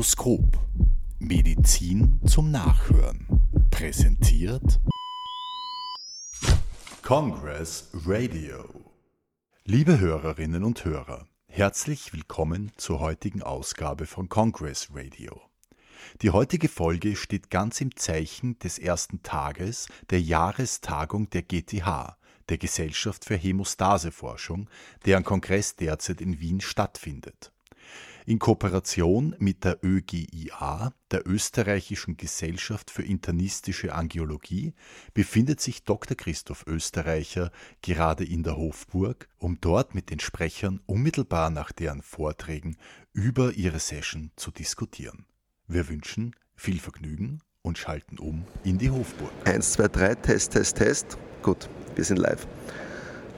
Stethoskop. Medizin zum Nachhören. Präsentiert Congress Radio. Liebe Hörerinnen und Hörer, herzlich willkommen zur heutigen Ausgabe von Congress Radio. Die heutige Folge steht ganz im Zeichen des ersten Tages der Jahrestagung der GTH, der Gesellschaft für Hämostaseforschung, deren Kongress derzeit in Wien stattfindet. In Kooperation mit der ÖGIA, der Österreichischen Gesellschaft für internistische Angiologie, befindet sich Dr. Christoph Österreicher gerade in der Hofburg, um dort mit den Sprechern unmittelbar nach deren Vorträgen über ihre Session zu diskutieren. Wir wünschen viel Vergnügen und schalten um in die Hofburg. Eins, zwei, drei, Test, Test, Test. Gut, wir sind live.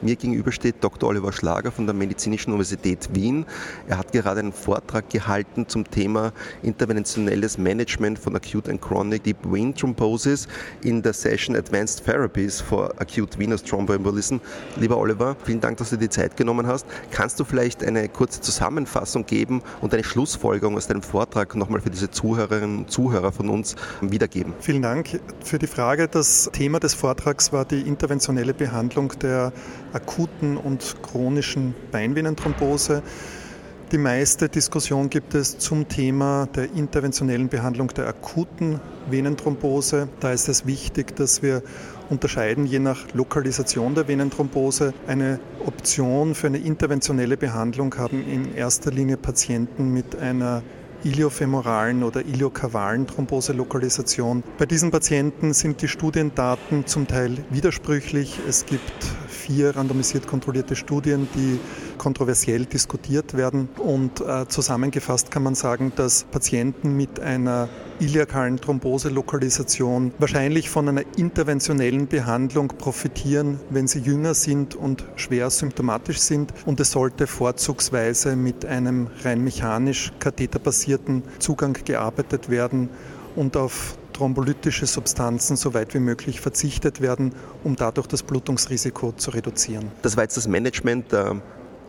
Mir gegenüber steht Dr. Oliver Schlager von der Medizinischen Universität Wien. Er hat gerade einen Vortrag gehalten zum Thema interventionelles Management von Acute and Chronic Deep Vein Thrombosis in der Session Advanced Therapies for Acute Venous Thromboembolism. Lieber Oliver, vielen Dank, dass du dir die Zeit genommen hast. Kannst du vielleicht eine kurze Zusammenfassung geben und eine Schlussfolgerung aus deinem Vortrag nochmal für diese Zuhörerinnen und Zuhörer von uns wiedergeben? Vielen Dank für die Frage. Das Thema des Vortrags war die interventionelle Behandlung der akuten und chronischen Beinvenenthrombose. Die meiste Diskussion gibt es zum Thema der interventionellen Behandlung der akuten Venenthrombose. Da ist es wichtig, dass wir unterscheiden je nach Lokalisation der Venenthrombose. Eine Option für eine interventionelle Behandlung haben in erster Linie Patienten mit einer iliofemoralen oder iliokavalen Thromboselokalisation. Bei diesen Patienten sind die Studiendaten zum Teil widersprüchlich. Es gibt vier randomisiert kontrollierte Studien, die kontroversiell diskutiert werden. Und äh, zusammengefasst kann man sagen, dass Patienten mit einer iliakalen Thromboselokalisation wahrscheinlich von einer interventionellen Behandlung profitieren, wenn sie jünger sind und schwer symptomatisch sind. Und es sollte vorzugsweise mit einem rein mechanisch katheterbasierten Zugang gearbeitet werden und auf thrombolytische Substanzen so weit wie möglich verzichtet werden, um dadurch das Blutungsrisiko zu reduzieren. Das war jetzt das Management der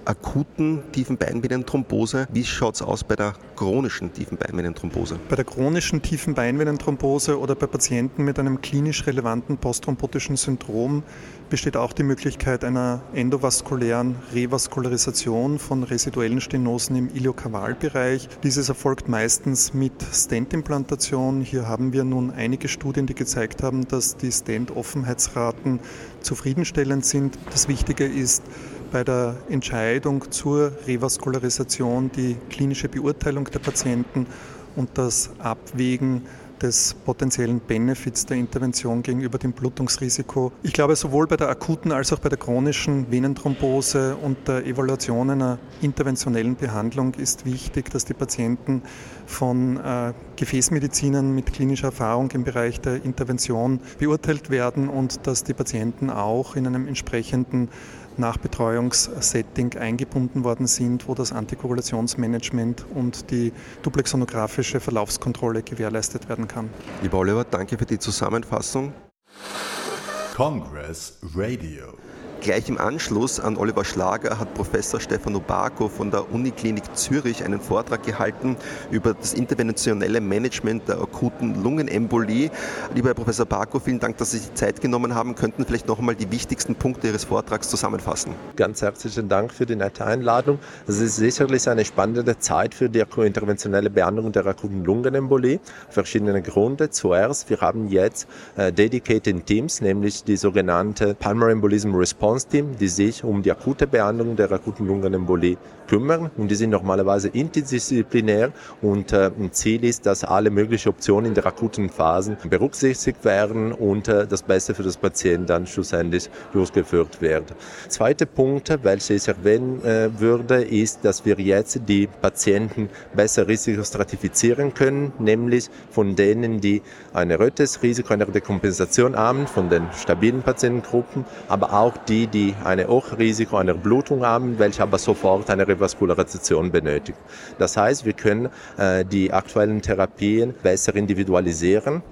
akuten tiefen Beinvenenthrombose. Wie schaut es aus bei der chronischen tiefen Beinvenenthrombose? Bei der chronischen tiefen Beinvenenthrombose oder bei Patienten mit einem klinisch relevanten postthrombotischen Syndrom besteht auch die Möglichkeit einer endovaskulären Revaskularisation von residuellen Stenosen im Iliokavalbereich. Dieses erfolgt meistens mit Stent-Implantation. Hier haben wir nun einige Studien, die gezeigt haben, dass die Stent-Offenheitsraten zufriedenstellend sind. Das Wichtige ist, bei der Entscheidung zur Revaskularisation die klinische Beurteilung der Patienten und das Abwägen des potenziellen Benefits der Intervention gegenüber dem Blutungsrisiko. Ich glaube, sowohl bei der akuten als auch bei der chronischen Venenthrombose und der Evaluation einer interventionellen Behandlung ist wichtig, dass die Patienten von äh, Gefäßmedizinern mit klinischer Erfahrung im Bereich der Intervention beurteilt werden und dass die Patienten auch in einem entsprechenden Nachbetreuungssetting eingebunden worden sind, wo das Antikoagulationsmanagement und die duplexonografische Verlaufskontrolle gewährleistet werden kann. Lieber Oliver, danke für die Zusammenfassung. Congress Radio. Gleich im Anschluss an Oliver Schlager hat Professor Stefano Barco von der Uniklinik Zürich einen Vortrag gehalten über das interventionelle Management der akuten Lungenembolie. Lieber Herr Professor Barco, vielen Dank, dass Sie sich Zeit genommen haben. Könnten vielleicht noch einmal die wichtigsten Punkte Ihres Vortrags zusammenfassen? Ganz herzlichen Dank für die nette Einladung. Es ist sicherlich eine spannende Zeit für die interventionelle Behandlung der akuten Lungenembolie. Verschiedene Gründe. Zuerst, wir haben jetzt äh, dedicated Teams, nämlich die sogenannte Pulmonary Embolism Response Response-Team, die sich um die akute Behandlung der akuten Lungenembolie kümmern und die sind normalerweise interdisziplinär und äh, Ziel ist, dass alle möglichen Optionen in der akuten Phase berücksichtigt werden und äh, das Beste für das Patienten dann schlussendlich durchgeführt wird. Zweiter Punkt, welcher ich erwähnen äh, würde, ist, dass wir jetzt die Patienten besser risikostratifizieren können, nämlich von denen, die ein erhöhtes Risiko einer Dekompensation haben, von den stabilen Patientengruppen, aber auch die, die ein Hochrisiko einer Blutung haben, welche aber sofort eine Revaskularisation benötigt. Das heißt, wir können äh, die aktuellen Therapien besser individualisieren.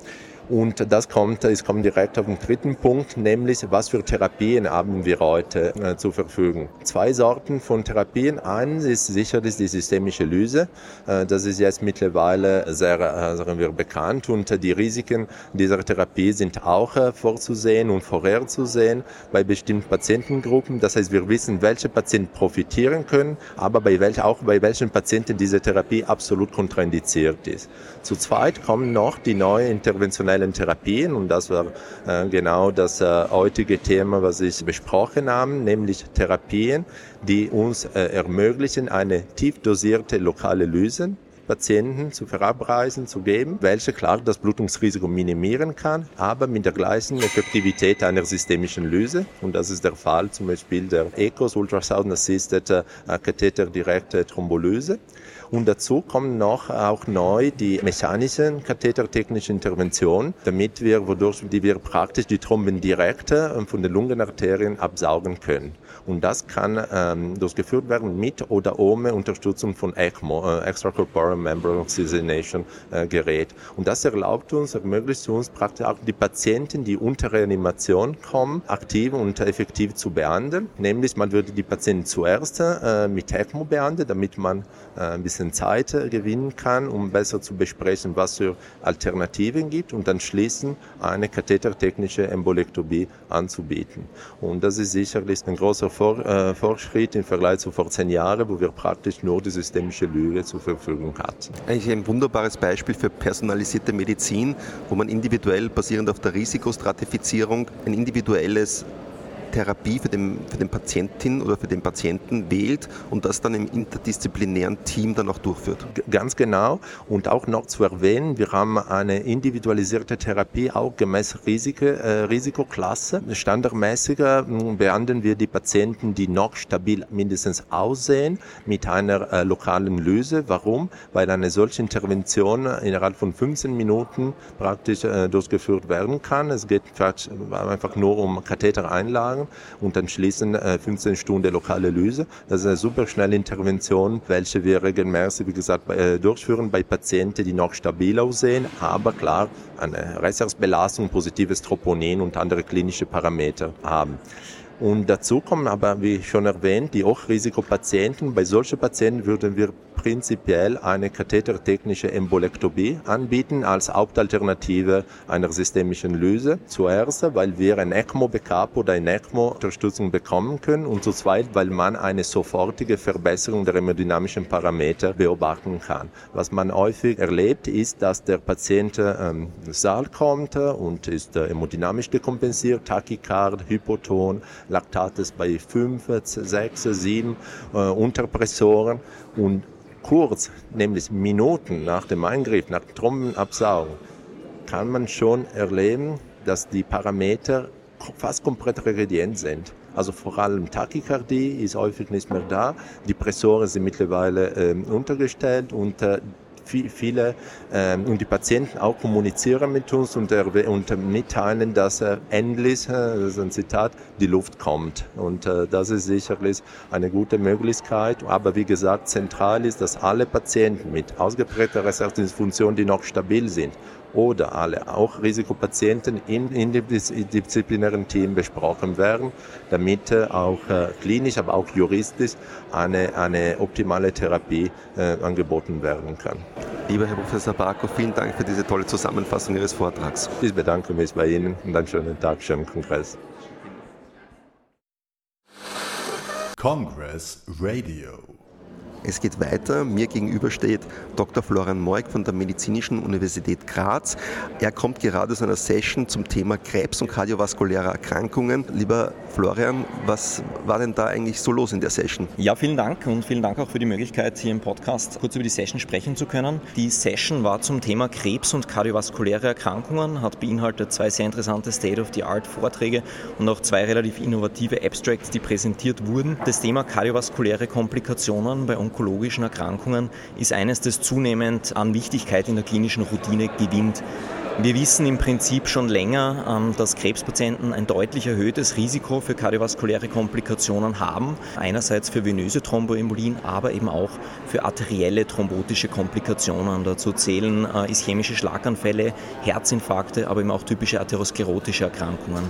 Und das kommt, es kommt direkt auf den dritten Punkt, nämlich was für Therapien haben wir heute äh, zur Verfügung. Zwei Sorten von Therapien. Eins ist sicherlich die systemische Lyse. Äh, das ist jetzt mittlerweile sehr äh, sagen wir, bekannt und die Risiken dieser Therapie sind auch äh, vorzusehen und vorherzusehen bei bestimmten Patientengruppen. Das heißt, wir wissen, welche Patienten profitieren können, aber bei welch, auch bei welchen Patienten diese Therapie absolut kontraindiziert ist. Zu zweit kommen noch die neuen interventionellen Therapien und das war äh, genau das äh, heutige Thema, was ich besprochen habe, nämlich Therapien, die uns äh, ermöglichen, eine tief dosierte lokale Lyse Patienten zu verabreisen, zu geben, welche klar das Blutungsrisiko minimieren kann, aber mit der gleichen Effektivität einer systemischen Lyse. Und das ist der Fall zum Beispiel der ECOS Ultrasound Assisted Katheter direkte Thrombolyse. Und dazu kommen noch auch neu die mechanischen kathetertechnischen Interventionen, damit wir, wodurch wir praktisch die Thromben direkt äh, von den Lungenarterien absaugen können. Und das kann ähm, durchgeführt werden mit oder ohne Unterstützung von ECMO, äh, Extracorporeal Membrane Oxygenation äh, Gerät. Und das erlaubt uns, ermöglicht uns praktisch auch die Patienten, die unter Reanimation kommen, aktiv und effektiv zu behandeln. Nämlich man würde die Patienten zuerst äh, mit ECMO behandeln, damit man äh, ein bisschen Zeit äh, gewinnen kann, um besser zu besprechen, was für Alternativen gibt und dann schließen eine kathetertechnische Embolektomie anzubieten. Und das ist sicherlich ein großer vor, äh, Fortschritt im Vergleich zu vor zehn Jahren, wo wir praktisch nur die systemische Lüge zur Verfügung hatten. Eigentlich ein wunderbares Beispiel für personalisierte Medizin, wo man individuell basierend auf der Risikostratifizierung ein individuelles Therapie für den, für den Patientin oder für den Patienten wählt und das dann im interdisziplinären Team dann auch durchführt. Ganz genau. Und auch noch zu erwähnen, wir haben eine individualisierte Therapie auch gemäß Risiko, äh, Risikoklasse. Standardmäßiger hm, behandeln wir die Patienten, die noch stabil mindestens aussehen, mit einer äh, lokalen Lyse. Warum? Weil eine solche Intervention innerhalb von 15 Minuten praktisch äh, durchgeführt werden kann. Es geht einfach nur um Kathetereinlagen sagen und dann schließen 15 äh, Stunden lokale Lyse. Das ist eine super schnelle Intervention, welche wir regelmäßig, wie gesagt, äh, durchführen bei Patienten, die noch stabil aussehen, aber klar eine Reservbelastung, positives Troponin und andere klinische Parameter haben. Und dazu kommen aber, wie schon erwähnt, die Hochrisikopatienten. Bei solchen Patienten würden wir prinzipiell eine kathetertechnische Embolektomie anbieten als Hauptalternative einer systemischen Lyse. Zuerst, weil wir ein ECMO-Backup oder eine ECMO-Unterstützung bekommen können und zu zweit, weil man eine sofortige Verbesserung der hemodynamischen Parameter beobachten kann. Was man häufig erlebt, ist, dass der Patient ähm, Saal kommt und ist äh, hemodynamisch dekompensiert, Tachykard, Hypoton, Laktates bei 5, 6, 7 äh, Unterpressoren und kurz, nämlich Minuten nach dem Eingriff, nach dem Trombenabsaugen, kann man schon erleben, dass die Parameter fast komplett regredient sind. Also vor allem Tachykardie ist häufig nicht mehr da. Die Pressoren sind mittlerweile äh, untergestellt und viele ähm, und die Patienten auch kommunizieren mit uns und, und mitteilen, dass äh, endlich, äh, das ist ein Zitat, die Luft kommt. Und äh, das ist sicherlich eine gute Möglichkeit. Aber wie gesagt, zentral ist, dass alle Patienten mit ausgeprägter Reservationsfunktion, die noch stabil sind, oder alle, auch Risikopatienten in, in dem disziplinären Team besprochen werden, damit äh, auch äh, klinisch, aber auch juristisch eine, eine optimale Therapie äh, angeboten werden kann. Lieber Herr Professor Barko, vielen Dank für diese tolle Zusammenfassung Ihres Vortrags. Ich bedanke mich bei Ihnen und einen schönen Tag, schönen Kongress. Congress Radio es geht weiter. Mir gegenüber steht Dr. Florian Moig von der Medizinischen Universität Graz. Er kommt gerade aus einer Session zum Thema Krebs und kardiovaskuläre Erkrankungen. Lieber Florian, was war denn da eigentlich so los in der Session? Ja, vielen Dank und vielen Dank auch für die Möglichkeit, hier im Podcast kurz über die Session sprechen zu können. Die Session war zum Thema Krebs und kardiovaskuläre Erkrankungen, hat beinhaltet zwei sehr interessante State-of-the-Art-Vorträge und auch zwei relativ innovative Abstracts, die präsentiert wurden. Das Thema kardiovaskuläre Komplikationen bei onkologischen Erkrankungen ist eines, das zunehmend an Wichtigkeit in der klinischen Routine gewinnt. Wir wissen im Prinzip schon länger, ähm, dass Krebspatienten ein deutlich erhöhtes Risiko für kardiovaskuläre Komplikationen haben. Einerseits für venöse Thromboembolien, aber eben auch für arterielle thrombotische Komplikationen. Dazu zählen äh, ischämische Schlaganfälle, Herzinfarkte, aber eben auch typische atherosklerotische Erkrankungen.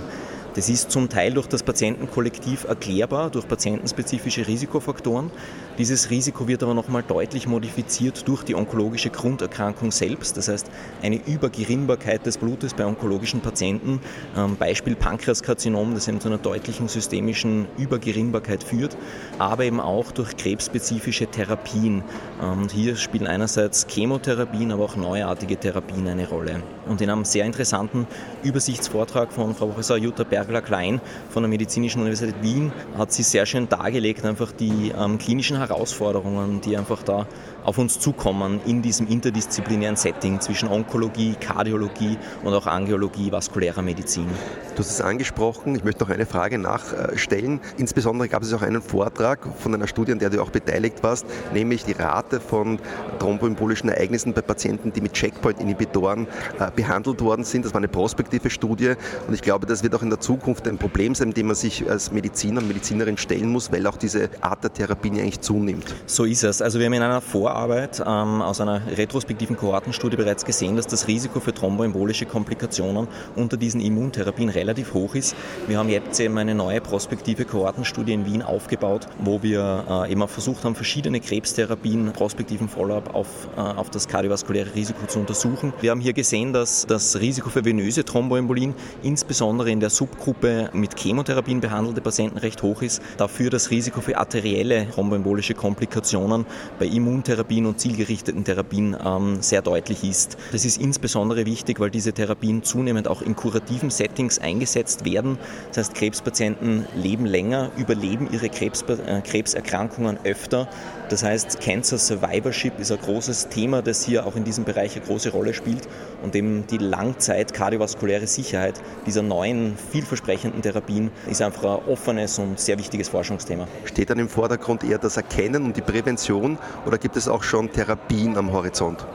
Das ist zum Teil durch das Patientenkollektiv erklärbar, durch patientenspezifische Risikofaktoren. Dieses Risiko wird aber nochmal deutlich modifiziert durch die onkologische Grunderkrankung selbst. Das heißt, eine Übergerinnbarkeit des Blutes bei onkologischen Patienten, ähm, Beispiel Pankreaskarzinom, das eben zu einer deutlichen systemischen Übergerinnbarkeit führt, aber eben auch durch krebsspezifische Therapien. Und hier spielen einerseits Chemotherapien, aber auch neuartige Therapien eine Rolle. Und in einem sehr interessanten Übersichtsvortrag von Frau Professor Jutta Berg Bergler Klein von der Medizinischen Universität Wien hat sie sehr schön dargelegt, einfach die ähm, klinischen Herausforderungen, die einfach da auf uns zukommen in diesem interdisziplinären Setting zwischen Onkologie, Kardiologie und auch Angiologie, vaskulärer Medizin. Du hast es angesprochen, ich möchte noch eine Frage nachstellen. Insbesondere gab es auch einen Vortrag von einer Studie, an der du auch beteiligt warst, nämlich die Rate von thromboembolischen Ereignissen bei Patienten, die mit Checkpoint-Inhibitoren äh, behandelt worden sind. Das war eine prospektive Studie und ich glaube, das wird auch in der Zukunft ein Problem sein, dem man sich als Mediziner und Medizinerin stellen muss, weil auch diese Art der Therapie eigentlich zunimmt. So ist es. Also wir haben in einer Vor Vorarbeit ähm, aus einer retrospektiven Kohortenstudie bereits gesehen, dass das Risiko für thromboembolische Komplikationen unter diesen Immuntherapien relativ hoch ist. Wir haben jetzt eben eine neue prospektive Kohortenstudie in Wien aufgebaut, wo wir äh, eben versucht haben, verschiedene Krebstherapien, prospektiven Follow-up auf, äh, auf das kardiovaskuläre Risiko zu untersuchen. Wir haben hier gesehen, dass das Risiko für venöse Thromboembolien insbesondere in der Subgruppe mit Chemotherapien behandelte Patienten recht hoch ist. Dafür das Risiko für arterielle thromboembolische Komplikationen bei Immuntherapien Therapien und zielgerichteten Therapien ähm, sehr deutlich ist. Das ist insbesondere wichtig, weil diese Therapien zunehmend auch in kurativen Settings eingesetzt werden. Das heißt, Krebspatienten leben länger, überleben ihre Krebs, äh, Krebserkrankungen öfter. Das heißt, Cancer Survivorship ist ein großes Thema, das hier auch in diesem Bereich eine große Rolle spielt und eben die Langzeit kardiovaskuläre Sicherheit dieser neuen, vielversprechenden Therapien ist einfach ein offenes und sehr wichtiges Forschungsthema. Steht dann im Vordergrund eher das Erkennen und die Prävention oder gibt es auch schon Therapien am Horizont?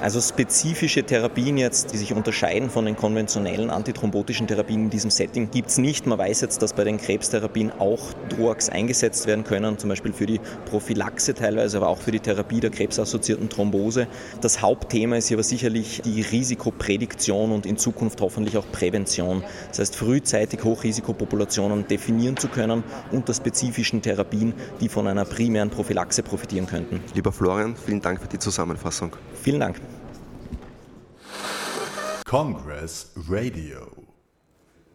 Also spezifische Therapien jetzt, die sich unterscheiden von den konventionellen antithrombotischen Therapien in diesem Setting, gibt es nicht. Man weiß jetzt, dass bei den Krebstherapien auch Drugs eingesetzt werden können, zum Beispiel für die Prophylaxe teilweise, aber auch für die Therapie der krebsassoziierten Thrombose. Das Hauptthema ist hier aber sicherlich die Risikoprädiktion und in Zukunft hoffentlich auch Prävention. Das heißt, frühzeitig Hochrisikopopulationen definieren zu können unter spezifischen Therapien, die von einer primären Prophylaxe profitieren könnten. Lieber Florian, vielen Dank für die Zusammenfassung. Vielen Dank. Congress Radio.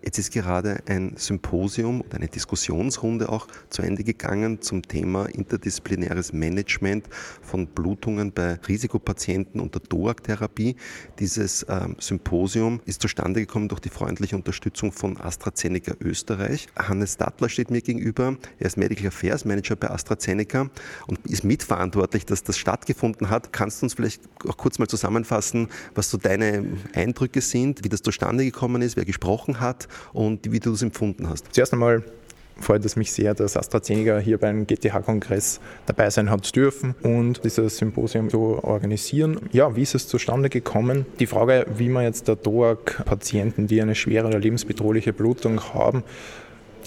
Jetzt ist gerade ein Symposium und eine Diskussionsrunde auch zu Ende gegangen zum Thema interdisziplinäres Management von Blutungen bei Risikopatienten unter DOAC-Therapie. Dieses ähm, Symposium ist zustande gekommen durch die freundliche Unterstützung von AstraZeneca Österreich. Hannes Dattler steht mir gegenüber. Er ist Medical Affairs Manager bei AstraZeneca und ist mitverantwortlich, dass das stattgefunden hat. Kannst du uns vielleicht auch kurz mal zusammenfassen, was so deine Eindrücke sind, wie das zustande gekommen ist, wer gesprochen hat und wie du das empfunden hast. Zuerst einmal freut es mich sehr, dass AstraZeneca hier beim GTH-Kongress dabei sein hat dürfen und dieses Symposium zu organisieren. Ja, wie ist es zustande gekommen? Die Frage, wie man jetzt der DOAC-Patienten, die eine schwere oder lebensbedrohliche Blutung haben,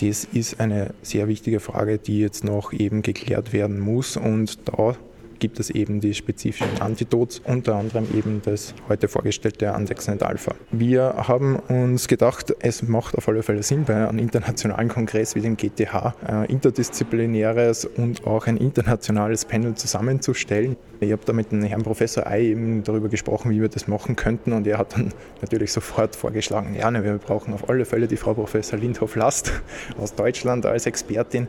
das ist eine sehr wichtige Frage, die jetzt noch eben geklärt werden muss und da gibt es eben die spezifischen Antidots, unter anderem eben das heute vorgestellte Andexanet Alpha. Wir haben uns gedacht, es macht auf alle Fälle Sinn, bei einem internationalen Kongress wie dem GTH ein äh, interdisziplinäres und auch ein internationales Panel zusammenzustellen. Ich habe da mit dem Herrn Professor Ei eben darüber gesprochen, wie wir das machen könnten und er hat dann natürlich sofort vorgeschlagen, ja, ne, wir brauchen auf alle Fälle die Frau Professor Lindhoff-Last aus Deutschland als Expertin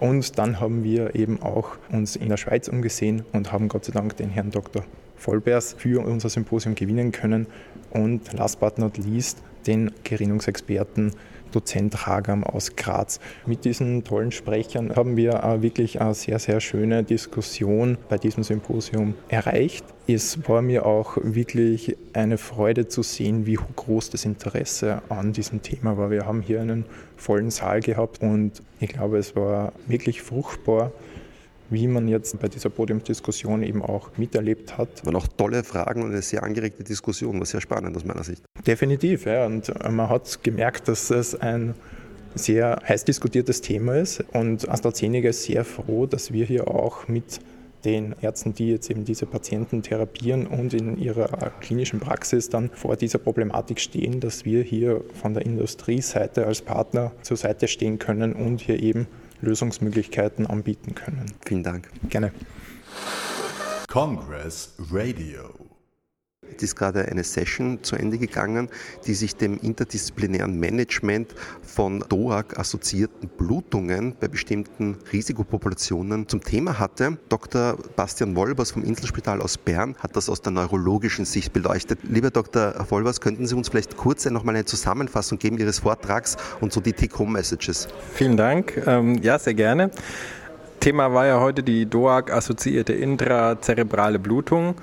und dann haben wir eben auch uns in der Schweiz umgesehen und haben Gott sei Dank den Herrn Dr. Vollbers für unser Symposium gewinnen können und last but not least den Gerinnungsexperten Dozent Hagam aus Graz. Mit diesen tollen Sprechern haben wir wirklich eine sehr, sehr schöne Diskussion bei diesem Symposium erreicht. Es war mir auch wirklich eine Freude zu sehen, wie groß das Interesse an diesem Thema war. Wir haben hier einen vollen Saal gehabt und ich glaube, es war wirklich fruchtbar. Wie man jetzt bei dieser Podiumsdiskussion eben auch miterlebt hat. Waren auch tolle Fragen und eine sehr angeregte Diskussion, war sehr spannend aus meiner Sicht. Definitiv, ja. Und man hat gemerkt, dass es ein sehr heiß diskutiertes Thema ist. Und AstraZeneca ist sehr froh, dass wir hier auch mit den Ärzten, die jetzt eben diese Patienten therapieren und in ihrer klinischen Praxis dann vor dieser Problematik stehen, dass wir hier von der Industrieseite als Partner zur Seite stehen können und hier eben Lösungsmöglichkeiten anbieten können. Vielen Dank. Gerne. Congress Radio. Es ist gerade eine Session zu Ende gegangen, die sich dem interdisziplinären Management von DOAC-assoziierten Blutungen bei bestimmten Risikopopulationen zum Thema hatte. Dr. Bastian Wolbers vom Inselspital aus Bern hat das aus der neurologischen Sicht beleuchtet. Lieber Dr. Wolbers, könnten Sie uns vielleicht kurz nochmal eine Zusammenfassung geben Ihres Vortrags und so die Take-Home-Messages? Vielen Dank. Ähm, ja, sehr gerne. Thema war ja heute die DOAC-assoziierte intrazerebrale Blutung.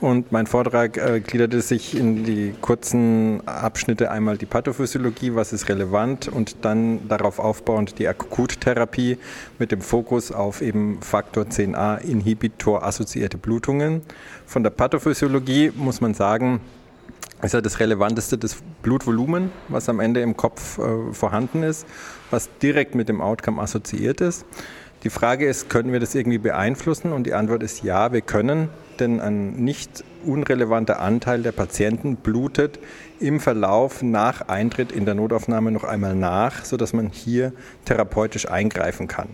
Und mein Vortrag äh, gliederte sich in die kurzen Abschnitte einmal die Pathophysiologie, was ist relevant und dann darauf aufbauend die Akuttherapie mit dem Fokus auf eben Faktor 10a Inhibitor assoziierte Blutungen. Von der Pathophysiologie muss man sagen, ist ja das Relevanteste das Blutvolumen, was am Ende im Kopf äh, vorhanden ist, was direkt mit dem Outcome assoziiert ist. Die Frage ist, können wir das irgendwie beeinflussen? Und die Antwort ist ja, wir können, denn ein nicht unrelevanter Anteil der Patienten blutet im Verlauf nach Eintritt in der Notaufnahme noch einmal nach, sodass man hier therapeutisch eingreifen kann.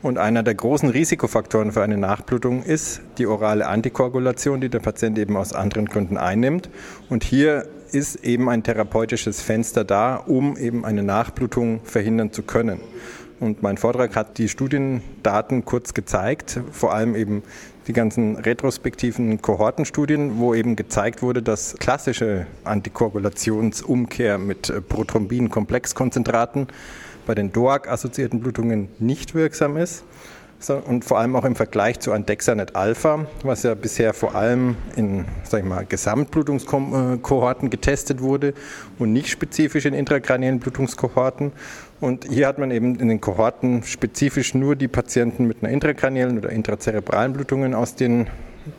Und einer der großen Risikofaktoren für eine Nachblutung ist die orale Antikoagulation, die der Patient eben aus anderen Gründen einnimmt. Und hier ist eben ein therapeutisches Fenster da, um eben eine Nachblutung verhindern zu können. Und mein Vortrag hat die Studiendaten kurz gezeigt, vor allem eben die ganzen retrospektiven Kohortenstudien, wo eben gezeigt wurde, dass klassische Antikoagulationsumkehr mit Prothrombin-Komplexkonzentraten bei den DOAC-assoziierten Blutungen nicht wirksam ist und vor allem auch im Vergleich zu Andexanet Alpha, was ja bisher vor allem in sag ich mal, Gesamtblutungskohorten getestet wurde und nicht spezifisch in intrakraniellen Blutungskohorten. Und hier hat man eben in den Kohorten spezifisch nur die Patienten mit einer intrakraniellen oder intrazerebralen Blutungen aus den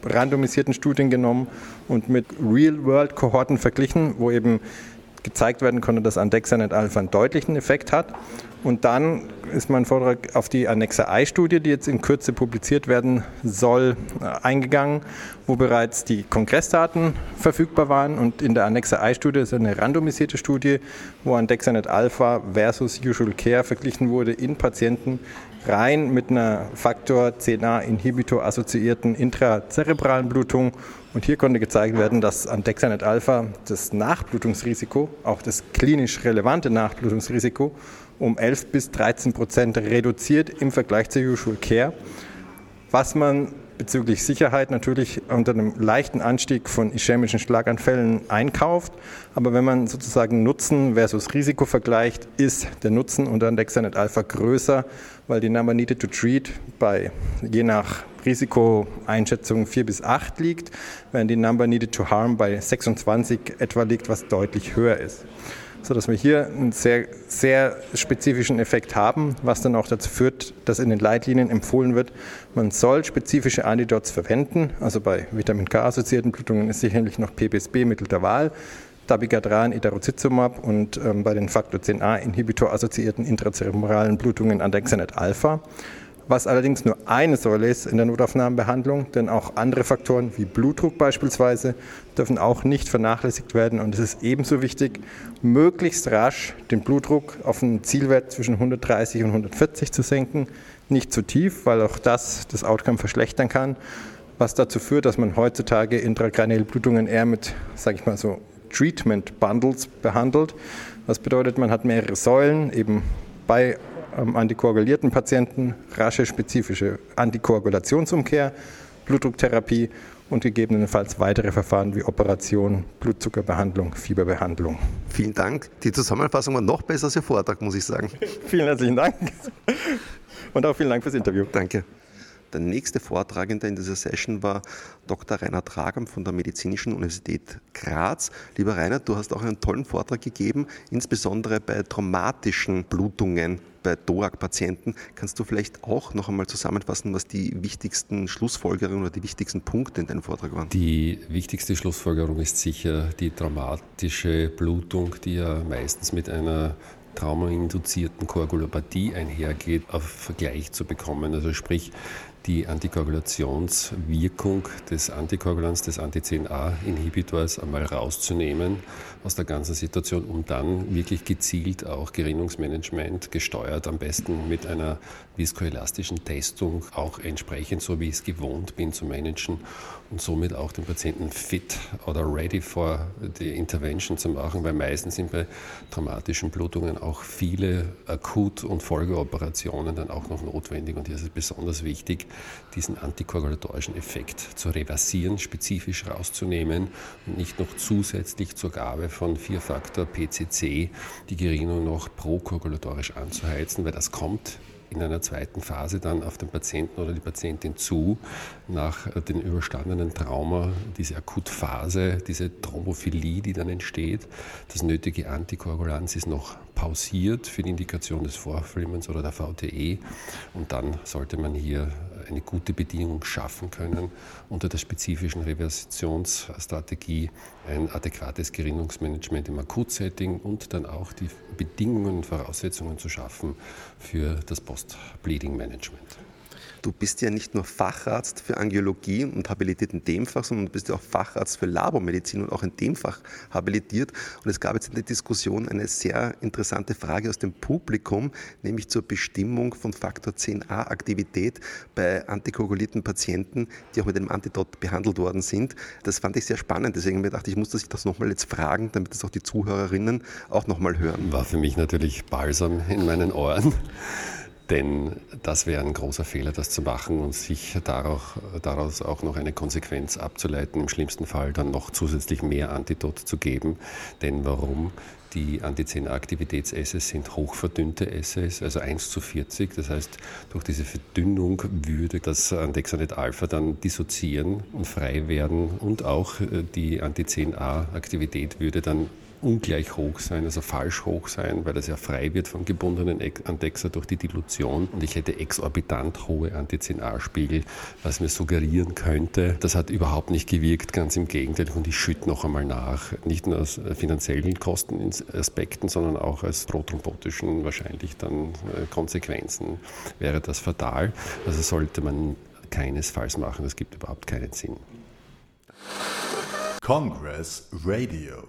randomisierten Studien genommen und mit Real-World-Kohorten verglichen, wo eben gezeigt werden konnte, dass Andexanet Alpha einen deutlichen Effekt hat. Und dann ist mein Vortrag auf die Annexe I-Studie, die jetzt in Kürze publiziert werden soll, äh, eingegangen, wo bereits die Kongressdaten verfügbar waren. Und in der Annexe I-Studie ist eine randomisierte Studie, wo Andexanet Alpha versus Usual Care verglichen wurde in Patienten rein mit einer Faktor 10a-Inhibitor assoziierten intrazerebralen Blutung. Und hier konnte gezeigt werden, dass Andexanet Alpha das Nachblutungsrisiko, auch das klinisch relevante Nachblutungsrisiko, um 11 bis 13 Prozent reduziert im Vergleich zur Usual Care, was man bezüglich Sicherheit natürlich unter einem leichten Anstieg von ischämischen Schlaganfällen einkauft. Aber wenn man sozusagen Nutzen versus Risiko vergleicht, ist der Nutzen unter Dexanet Alpha größer, weil die Number Needed to Treat bei je nach Risikoeinschätzung 4 bis 8 liegt, während die Number Needed to Harm bei 26 etwa liegt, was deutlich höher ist sodass wir hier einen sehr, sehr spezifischen Effekt haben, was dann auch dazu führt, dass in den Leitlinien empfohlen wird, man soll spezifische Antidots verwenden. Also bei Vitamin K-assoziierten Blutungen ist sicherlich noch PBSB Mittel der Wahl. Dabigatran, Idarucizumab und ähm, bei den Faktor 10a Inhibitor assoziierten intrazerebralen Blutungen Andexanet Alpha was allerdings nur eine Säule ist in der Notaufnahmebehandlung, denn auch andere Faktoren wie Blutdruck beispielsweise dürfen auch nicht vernachlässigt werden. Und es ist ebenso wichtig, möglichst rasch den Blutdruck auf einen Zielwert zwischen 130 und 140 zu senken. Nicht zu tief, weil auch das das Outcome verschlechtern kann, was dazu führt, dass man heutzutage intrakranielle Blutungen eher mit, sage ich mal so, Treatment Bundles behandelt. Was bedeutet, man hat mehrere Säulen, eben bei antikoagulierten Patienten rasche spezifische Antikoagulationsumkehr, Blutdrucktherapie und gegebenenfalls weitere Verfahren wie Operation, Blutzuckerbehandlung, Fieberbehandlung. Vielen Dank. Die Zusammenfassung war noch besser als Ihr Vortrag, muss ich sagen. vielen herzlichen Dank. Und auch vielen Dank fürs Interview. Danke. Der nächste Vortragende in dieser Session war Dr. Rainer Tragam von der Medizinischen Universität Graz. Lieber Rainer, du hast auch einen tollen Vortrag gegeben, insbesondere bei traumatischen Blutungen bei DOAC-Patienten. Kannst du vielleicht auch noch einmal zusammenfassen, was die wichtigsten Schlussfolgerungen oder die wichtigsten Punkte in deinem Vortrag waren? Die wichtigste Schlussfolgerung ist sicher die traumatische Blutung, die ja meistens mit einer traumainduzierten Koagulopathie einhergeht, auf Vergleich zu bekommen. Also sprich, die Antikoagulationswirkung des Antikoagulants, des Anti-10A-Inhibitors einmal rauszunehmen aus der ganzen Situation, um dann wirklich gezielt auch Gerinnungsmanagement gesteuert, am besten mit einer viskoelastischen Testung, auch entsprechend so wie ich es gewohnt bin zu managen und somit auch den Patienten fit oder ready for die Intervention zu machen, weil meistens sind bei traumatischen Blutungen auch viele Akut- und Folgeoperationen dann auch noch notwendig und hier ist es besonders wichtig, diesen antikoagulatorischen Effekt zu reversieren, spezifisch rauszunehmen und nicht noch zusätzlich zur Gabe von Vierfaktor PCC die Gerinnung noch prokoagulatorisch anzuheizen, weil das kommt in einer zweiten Phase dann auf den Patienten oder die Patientin zu, nach dem überstandenen Trauma, diese Akutphase, diese Thrombophilie, die dann entsteht. Das nötige Antikoagulanz ist noch pausiert für die Indikation des Vorflimmens oder der VTE und dann sollte man hier eine gute Bedingung schaffen können, unter der spezifischen Reversionsstrategie ein adäquates Gerinnungsmanagement im Akutsetting und dann auch die Bedingungen und Voraussetzungen zu schaffen für das Post-Bleeding-Management. Du bist ja nicht nur Facharzt für Angiologie und habilitiert in dem Fach, sondern du bist ja auch Facharzt für Labormedizin und auch in dem Fach habilitiert. Und es gab jetzt in der Diskussion eine sehr interessante Frage aus dem Publikum, nämlich zur Bestimmung von Faktor 10a-Aktivität bei antikoagulierten Patienten, die auch mit einem Antidot behandelt worden sind. Das fand ich sehr spannend. Deswegen habe ich gedacht, ich muss das nochmal jetzt fragen, damit das auch die Zuhörerinnen auch nochmal hören. War für mich natürlich balsam in meinen Ohren. Denn das wäre ein großer Fehler, das zu machen und sich daraus auch noch eine Konsequenz abzuleiten, im schlimmsten Fall dann noch zusätzlich mehr Antidot zu geben. Denn warum? Die Anti-10-Aktivitäts-Assays sind hochverdünnte Assays, also 1 zu 40. Das heißt, durch diese Verdünnung würde das Andexanet-Alpha dann dissoziieren und frei werden und auch äh, die Anti-10A-Aktivität würde dann ungleich hoch sein, also falsch hoch sein, weil das ja frei wird vom gebundenen Andexer durch die Dilution. Und ich hätte exorbitant hohe Anti-10A-Spiegel, was mir suggerieren könnte, das hat überhaupt nicht gewirkt, ganz im Gegenteil. Und ich schütte noch einmal nach, nicht nur aus finanziellen Kostenaspekten, sondern auch aus prothrombotischen wahrscheinlich dann äh, Konsequenzen wäre das fatal. Also sollte man keinesfalls machen, das gibt überhaupt keinen Sinn. Congress Radio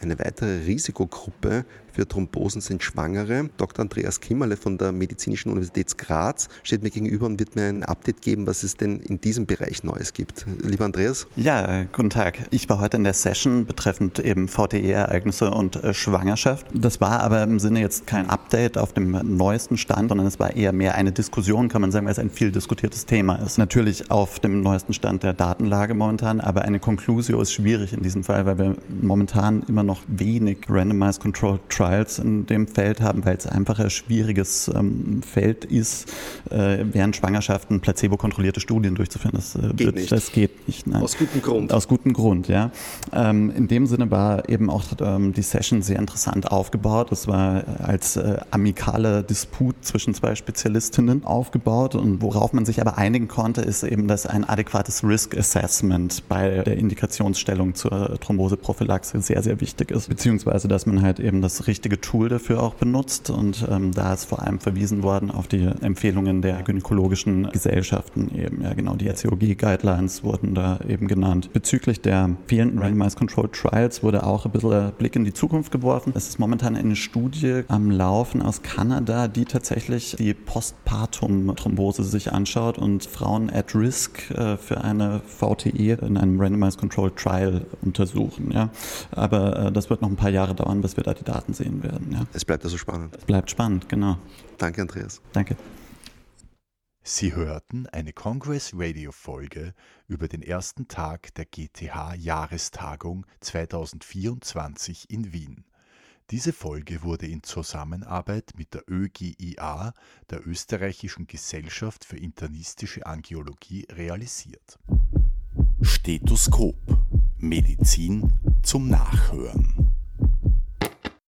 eine weitere Risikogruppe für Thrombosen sind Schwangere. Dr. Andreas Kimmerle von der Medizinischen Universität Graz steht mir gegenüber und wird mir ein Update geben, was es denn in diesem Bereich Neues gibt. Lieber Andreas? Ja, guten Tag. Ich war heute in der Session betreffend eben VTE-Ereignisse und äh, Schwangerschaft. Das war aber im Sinne jetzt kein Update auf dem neuesten Stand, sondern es war eher mehr eine Diskussion, kann man sagen, weil es ein viel diskutiertes Thema ist. Natürlich auf dem neuesten Stand der Datenlage momentan, aber eine Conclusio ist schwierig in diesem Fall, weil wir momentan immer noch wenig Randomized Controlled Trials in dem Feld haben, weil es einfach ein schwieriges ähm, Feld ist, äh, während Schwangerschaften placebo-kontrollierte Studien durchzuführen. Das, äh, geht, wird, nicht. das geht nicht. Nein. Aus gutem Grund. Aus gutem Grund, ja. Ähm, in dem Sinne war eben auch ähm, die Session sehr interessant aufgebaut. Es war als äh, amikaler Disput zwischen zwei Spezialistinnen aufgebaut und worauf man sich aber einigen konnte, ist eben, dass ein adäquates Risk Assessment bei der Indikationsstellung zur Thromboseprophylaxe sehr, sehr wichtig wichtig ist, beziehungsweise dass man halt eben das richtige Tool dafür auch benutzt und ähm, da ist vor allem verwiesen worden auf die Empfehlungen der gynäkologischen Gesellschaften eben, ja genau, die RCOG-Guidelines wurden da eben genannt. Bezüglich der fehlenden Randomized Controlled Trials wurde auch ein bisschen Blick in die Zukunft geworfen. Es ist momentan eine Studie am Laufen aus Kanada, die tatsächlich die Postpartum-Thrombose sich anschaut und Frauen at risk äh, für eine VTE in einem Randomized Controlled Trial untersuchen. Ja. Aber äh, das wird noch ein paar Jahre dauern, bis wir da die Daten sehen werden. Ja. Es bleibt also spannend. Es bleibt spannend, genau. Danke, Andreas. Danke. Sie hörten eine Congress Radio Folge über den ersten Tag der GTH Jahrestagung 2024 in Wien. Diese Folge wurde in Zusammenarbeit mit der ÖGIA, der Österreichischen Gesellschaft für internistische Angiologie, realisiert. Stethoskop Medizin zum Nachhören.